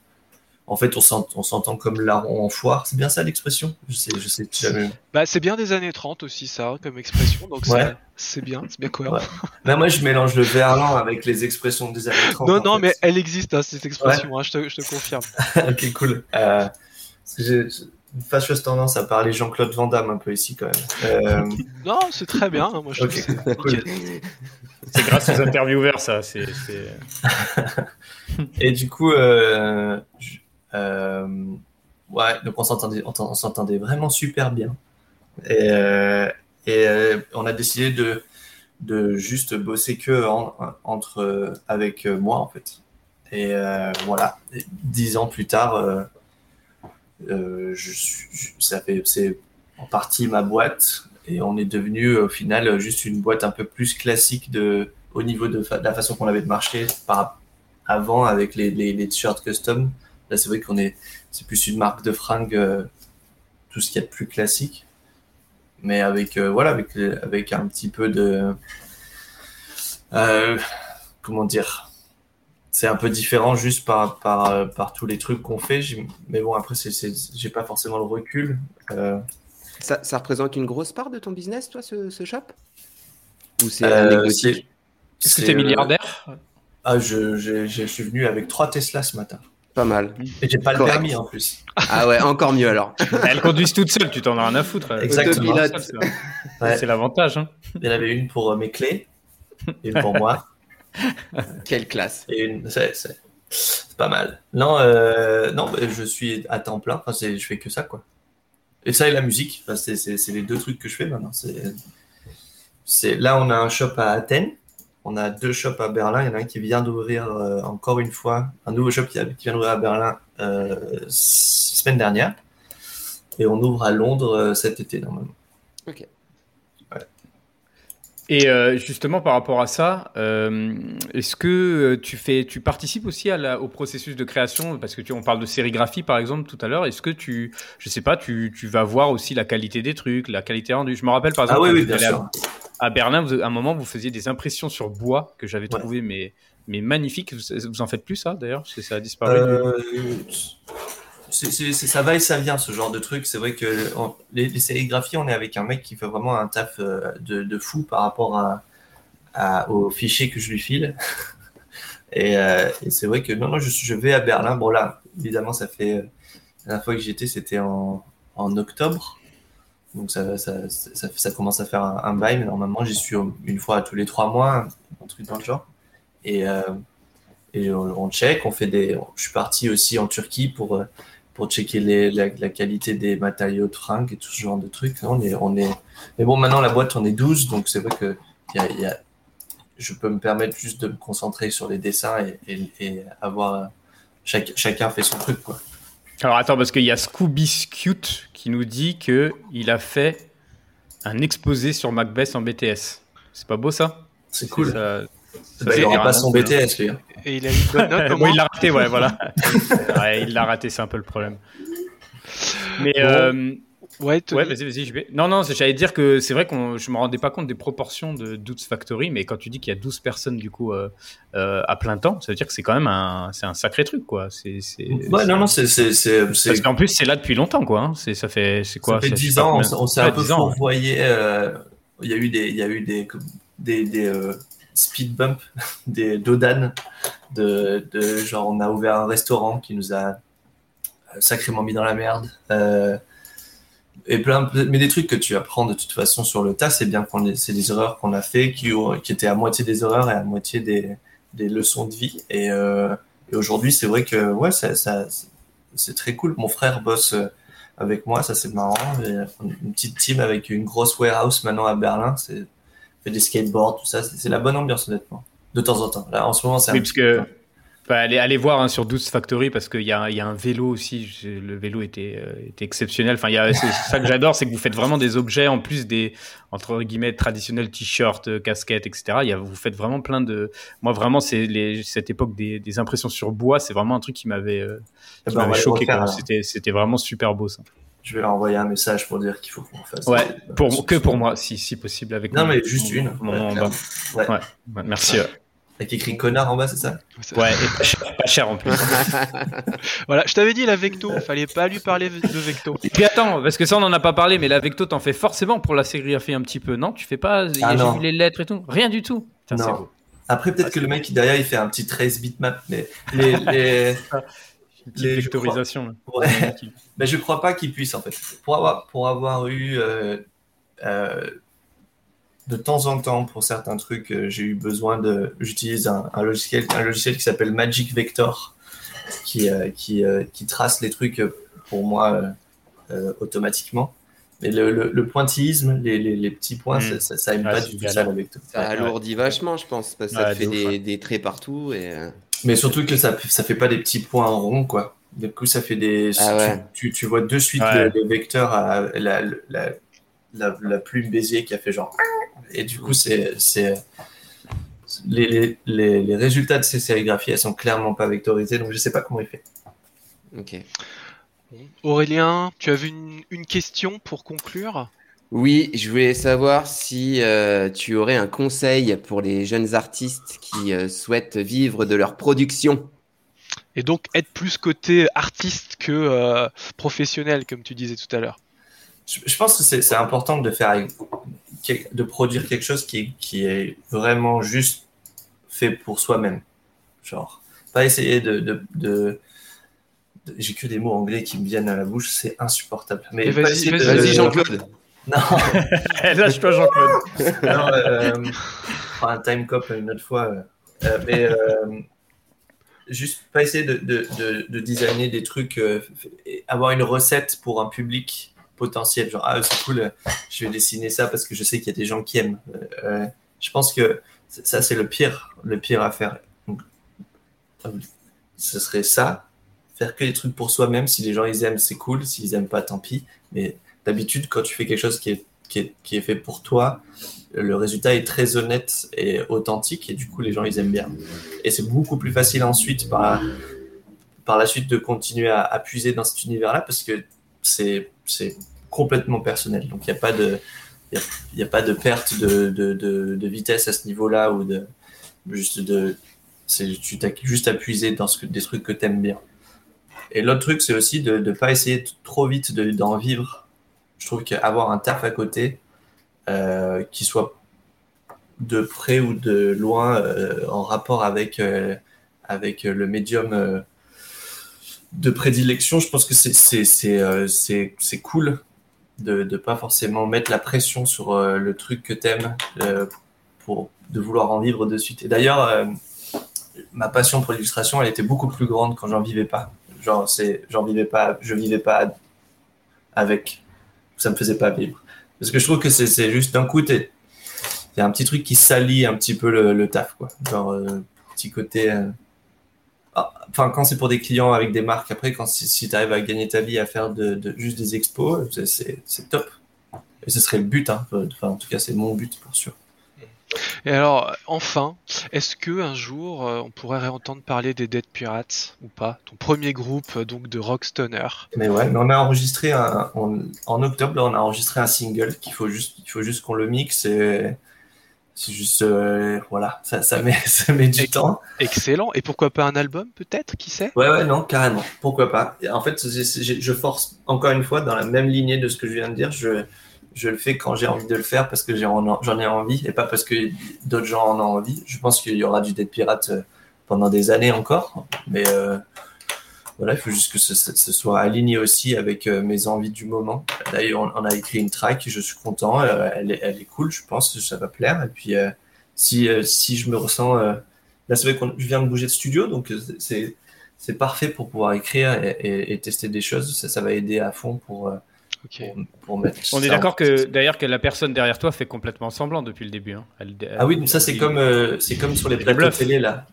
en fait, on s'ent- on s'entend comme larron en foire. C'est bien ça l'expression? Je sais, je sais. tu l'avais- Bah, c'est bien des années 30 aussi ça hein, comme expression, donc Ouais. c'est bien, c'est bien cohérent. Ouais. Là, moi, je mélange le verlan avec les expressions des années 30. Non, non, fait. mais elle existe hein, cette expression, hein, je, te, je te confirme. ok, cool. Euh, fâcheuse tendance à parler Jean-Claude Van Damme un peu ici quand même. Euh, Non, c'est très bien, hein, moi je c'est cool. grâce aux intervieweurs, ça. Et du coup, euh, je- euh, ouais, donc on s'entendait, on, on s'entendait vraiment super bien. Et, euh, et euh, on a décidé de, de juste bosser que en- entre, avec moi en fait. Et euh, voilà, dix ans plus tard, je suis, ça fait, c'est en partie ma boîte et on est devenu au final juste une boîte un peu plus classique de, au niveau de, la façon qu'on avait de marcher par avant avec les, les, t-shirts custom. Là, c'est vrai qu'on est, c'est plus une marque de fringues, euh, tout ce qu'il y a de plus classique, mais avec euh, voilà, avec avec un petit peu de, euh, comment dire, c'est un peu différent juste par par euh, par tous les trucs qu'on fait. Mais bon, après, c'est, c'est, j'ai pas forcément le recul. Euh, Ça, ça représente une grosse part de ton business, toi, ce, ce shop? Ou c'est euh, anecdotique? Est-ce que c'est, t'es euh, milliardaire? Ah, je, je, je suis venu avec trois Tesla ce matin. Pas mal. Et j'ai pas le permis en plus. Ah ouais, encore mieux alors. Elles conduisent toutes seules, tu t'en as rien à foutre. Exactement. C'est, Ouais. l'avantage. Hein. Il y en avait une pour mes clés, une pour moi, Quelle classe. une. C'est, pas mal. Non, euh, non, je suis à temps plein. Enfin, je fais que ça, quoi. Et ça et la musique. Enfin, c'est, les deux trucs que je fais maintenant. C'est, là, on a un shop à Athènes. On a deux shops à Berlin. Il y en a un qui vient d'ouvrir euh, encore une fois, un nouveau shop qui, vient d'ouvrir à Berlin euh, semaine dernière. Et on ouvre à Londres euh, cet été normalement. Ok. Et euh, justement, par rapport à ça, euh, est-ce que euh, tu fais, tu participes aussi à la- au processus de création? Parce que tu, on parle de sérigraphie, par exemple, tout à l'heure. Est-ce que tu, je sais pas, tu, tu vas voir aussi la qualité des trucs, la qualité rendue? Je me rappelle, par Ah exemple, oui, oui, bien à- Berlin, vous- à un moment, vous faisiez des impressions sur bois que j'avais Ouais. trouvé mais, mais magnifiques. Vous, vous en faites plus, ça, d'ailleurs Parce que ça a disparu. Euh, ça va et ça vient ce genre de truc. C'est vrai que on- les, les on est avec un mec qui fait vraiment un taf euh, de, fou par rapport aux fichiers que je lui file. Et, euh, et c'est vrai que non, non, je, vais à Berlin. Bon là, évidemment, ça fait euh, la fois que j'y étais, c'était en, octobre. Donc ça, commence à faire un, bail, mais normalement j'y suis une fois tous les trois mois, un truc dans le genre. Et, euh, on, on check, on fait des. Je suis parti aussi en Turquie pour, euh, pour checker les, la, la, qualité des matériaux de fringues et tout ce genre de trucs. On est, on est... Mais bon, maintenant, la boîte, on est 12, donc c'est vrai que y a, y a... je peux me permettre juste de me concentrer sur les dessins et, et, et avoir. Chaque, chacun fait son truc, quoi. Alors attends, parce qu'il y a Scooby Cute qui nous dit que il a fait un exposé sur Macbeth en BTS. C'est pas beau ça? C'est cool. Ça, bah, il n'aura pas son BTS, lui. Et il a une bonne note. bon, il l'a raté, ouais, voilà. ouais, il l'a raté, c'est un peu le problème. Mais bon. euh, ouais, ouais vas-y, vas-y. Je vais... Non, non, j'allais dire que c'est vrai que je me rendais pas compte des proportions de Dudes Factory, mais quand tu dis qu'il y a 12 personnes du coup euh, euh, à plein temps, ça veut dire que c'est quand même un, c'est un sacré truc, quoi. C'est, ouais, non, non, c'est, parce qu'en plus c'est là depuis longtemps, quoi. Hein. C'est, ça fait, c'est quoi? Ça fait 10 ans. On, on s'est un peu fourvoyé. Euh, il y a eu des, il y a eu des, des, des euh, speed bump, des dodanes, de, genre on a ouvert un restaurant qui nous a sacrément mis dans la merde. Euh, et plein, mais des trucs que tu apprends de toute façon sur le tas, c'est bien qu'on c'est des erreurs qu'on a fait qui, qui étaient à moitié des erreurs et à moitié des, des leçons de vie. Et, euh, aujourd'hui, c'est vrai que ouais, ça, c'est très cool. Mon frère bosse avec moi, ça c'est marrant. Une petite team avec une grosse warehouse maintenant à Berlin, c'est fait des skateboards, tout ça. C'est la bonne ambiance, honnêtement. De temps en temps. Là, en ce moment, c'est oui, parce que bah, allez, allez voir hein, sur 12 Factory parce qu'il y a, y a un vélo aussi. Le vélo était, euh, était exceptionnel. Enfin, c'est ça que j'adore, c'est que vous faites vraiment des objets en plus des entre guillemets traditionnels t-shirts, casquettes, etc. Il y a, vous faites vraiment plein de. Moi, vraiment, c'est cette époque des, des impressions sur bois. C'est vraiment un truc qui m'avait, euh, m'avait choqué. C'était, c'était vraiment super beau ça. Je vais leur envoyer un message pour dire qu'il faut qu'on fasse. Ouais, pour, que pour moi, si, si possible avec. Non, mais juste une. Mon, ouais, ouais. ouais. Merci. Avec écrit connard en bas, c'est ça? Ouais, et pas cher, pas cher en plus. voilà, je t'avais dit la Vecto, fallait pas lui parler de Vecto. Et puis attends, parce que ça on en a pas parlé, mais la Vecto t'en fais forcément pour la sérigraphie un petit peu, non? Tu fais pas ah, j'ai vu les lettres et tout? Rien du tout. Putain, non. Après peut-être ah, que le mec derrière il fait un petit trace bitmap, mais les, les... les vectorisation. Crois... Ouais. mais je crois pas qu'il puisse en fait. Pour avoir, pour avoir eu euh, euh, de temps en temps, pour certains trucs, euh, j'ai eu besoin de. J'utilise un, un, logiciel, un logiciel qui s'appelle Magic Vector, qui, euh, qui, euh, qui, trace les trucs pour moi euh, automatiquement. Mais le, le, le pointillisme, les, les, les, petits points, mmh. ça, ça, aime ah, pas du tout ça, le vecteur. Ça alourdit vachement, je pense, parce que ça fait des, des, traits partout. Et... Mais surtout que ça, ça fait pas des petits points ronds, quoi. Du coup, ça fait des. Ah ouais. tu, tu, tu, vois de suite vecteurs à la, la, la, la plume bézier qui a fait genre. Et du coup, c'est les, les, les, résultats de ces sérigraphies, elles sont clairement pas vectorisées, donc je sais pas comment il fait. Ok. Aurélien, tu avais une, une question pour conclure? Oui, je voulais savoir si euh, tu aurais un conseil pour les jeunes artistes qui euh, souhaitent vivre de leur production. Et donc être plus côté artiste que euh, professionnel, comme tu disais tout à l'heure. Je, je, pense que c'est important de faire de produire quelque chose qui, qui est vraiment juste fait pour soi-même. Genre, pas essayer de, de, de j'ai que des mots anglais qui me viennent à la bouche, c'est insupportable. Mais, Mais vas-y, vas vas Jean-Claude. Non. Lâche-toi, Jean-Claude. non, euh, un time cop une autre fois. Euh, mais euh, juste pas essayer de, de, de, de designer des trucs, euh, avoir une recette pour un public potentiel. Genre, ah, c'est cool, je vais dessiner ça parce que je sais qu'il y a des gens qui aiment. Euh, je pense que ça, c'est le pire, le pire à faire. Donc, ce serait ça, faire que des trucs pour soi-même. Si les gens ils aiment, c'est cool. S'ils aiment pas, tant pis. Mais d'habitude, quand tu fais quelque chose qui est, qui est, qui est fait pour toi, le résultat est très honnête et authentique et du coup les gens ils aiment bien. Et c'est beaucoup plus facile ensuite par, par la suite de continuer à, à puiser dans cet univers-là parce que c'est complètement personnel. Donc il n'y a pas de il n'y a, pas de perte de, de, de, vitesse à ce niveau-là ou de juste de tu t'as juste à dans ce que, des trucs que tu aimes bien. Et l'autre truc, c'est aussi de ne pas essayer trop vite d'en vivre. Je trouve qu'avoir un taf à côté, euh, qui soit de près ou de loin euh, en rapport avec, euh, avec le médium de prédilection, je pense que c'est cool de ne pas forcément mettre la pression sur le truc que t'aimes pour de vouloir en vivre de suite. Et d'ailleurs, ma passion pour l'illustration, elle était beaucoup plus grande quand j'en vivais pas. genre vivais pas, je vivais pas avec, ça me faisait pas vivre. Parce que je trouve que c'est, juste d'un coup, il y a un petit truc qui salit un petit peu le, taf, quoi. Genre euh, petit côté. euh, ah, Enfin, quand c'est pour des clients avec des marques, après, quand si, tu arrives à gagner ta vie à faire de, juste des expos, c'est top. Et ce serait le but, hein. Enfin, en tout cas, c'est mon but pour sûr. Et alors, enfin, est-ce que un jour euh, on pourrait réentendre parler des Dead Pirates ou pas? Ton premier groupe euh, donc de rock stoner. Mais ouais, mais on a enregistré un, on- en octobre, là, on a enregistré un single qu'il faut juste, il faut juste qu'on le mixe et c'est juste, euh, voilà, ça, ça met, ça met du temps. Excellent. Et pourquoi pas un album peut-être? Qui sait? Ouais, ouais, non, carrément. Pourquoi pas? En fait, je force encore une fois dans la même lignée de ce que je viens de dire. Je, je le fais quand j'ai envie de le faire parce que j'en ai envie et pas parce que d'autres gens en ont envie. Je pense qu'il y aura du Dead Pirate euh, pendant des années encore. Mais euh, voilà, il faut juste que ce, soit aligné aussi avec euh, mes envies du moment. D'ailleurs, on, a écrit une track, je suis content. elle, est, cool, je pense que ça va plaire. Et puis, si, je me ressens. là, c'est vrai que je viens de bouger de studio, donc c'est parfait pour pouvoir écrire et tester des choses. Ça, ça va aider à fond pour, Ok. pour, pour mettre. On est d'accord que d'ailleurs que la personne derrière toi fait complètement semblant depuis le début. hein. Elle- Ah oui, mais ça c'est comme euh, c'est comme sur les plateaux télé là.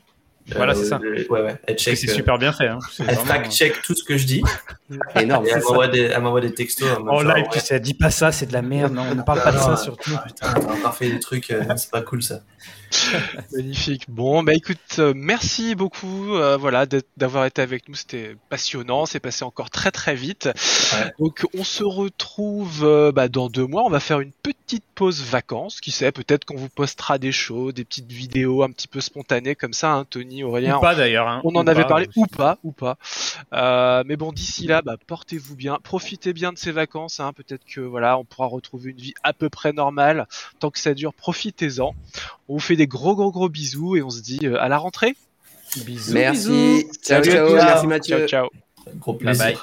Voilà, Euh, c'est ça. le- ouais ouais. Elle check. c'est euh, super bien fait. Hein. Elle vraiment- fact check tout ce que je dis Énorme. et elle m'envoie des, elle m'envoie des textos. en mode En genre, live, ouais, tu sais, dis pas ça, c'est de la merde. Non, on ne parle pas de ça non, surtout. Putain, on a encore fait des trucs, euh, c'est pas cool ça. Magnifique. Bon, bah écoute, euh, merci beaucoup, euh, voilà, d'avoir été avec nous. C'était passionnant. C'est passé encore très très vite. Ouais. Donc, on se retrouve euh, bah, dans deux mois. On va faire une petite pause vacances. Qui sait, peut-être qu'on vous postera des shows, des petites vidéos un petit peu spontanées comme ça, hein, Tony, Aurélien. Ou pas d'ailleurs. hein. On en avait pas. parlé ou pas, ou pas. Mais bon, d'ici là, bah, portez-vous bien, profitez bien de ces vacances. Hein. Peut-être que voilà, on pourra retrouver une vie à peu près normale. Tant que ça dure, profitez-en. On vous fait des gros gros gros bisous et on se dit euh, à la rentrée. Bisous, Merci. bisous. Ciao, Salut à ciao. tous. Merci Mathieu. Ciao ciao. Gros Bye plaisir. bye.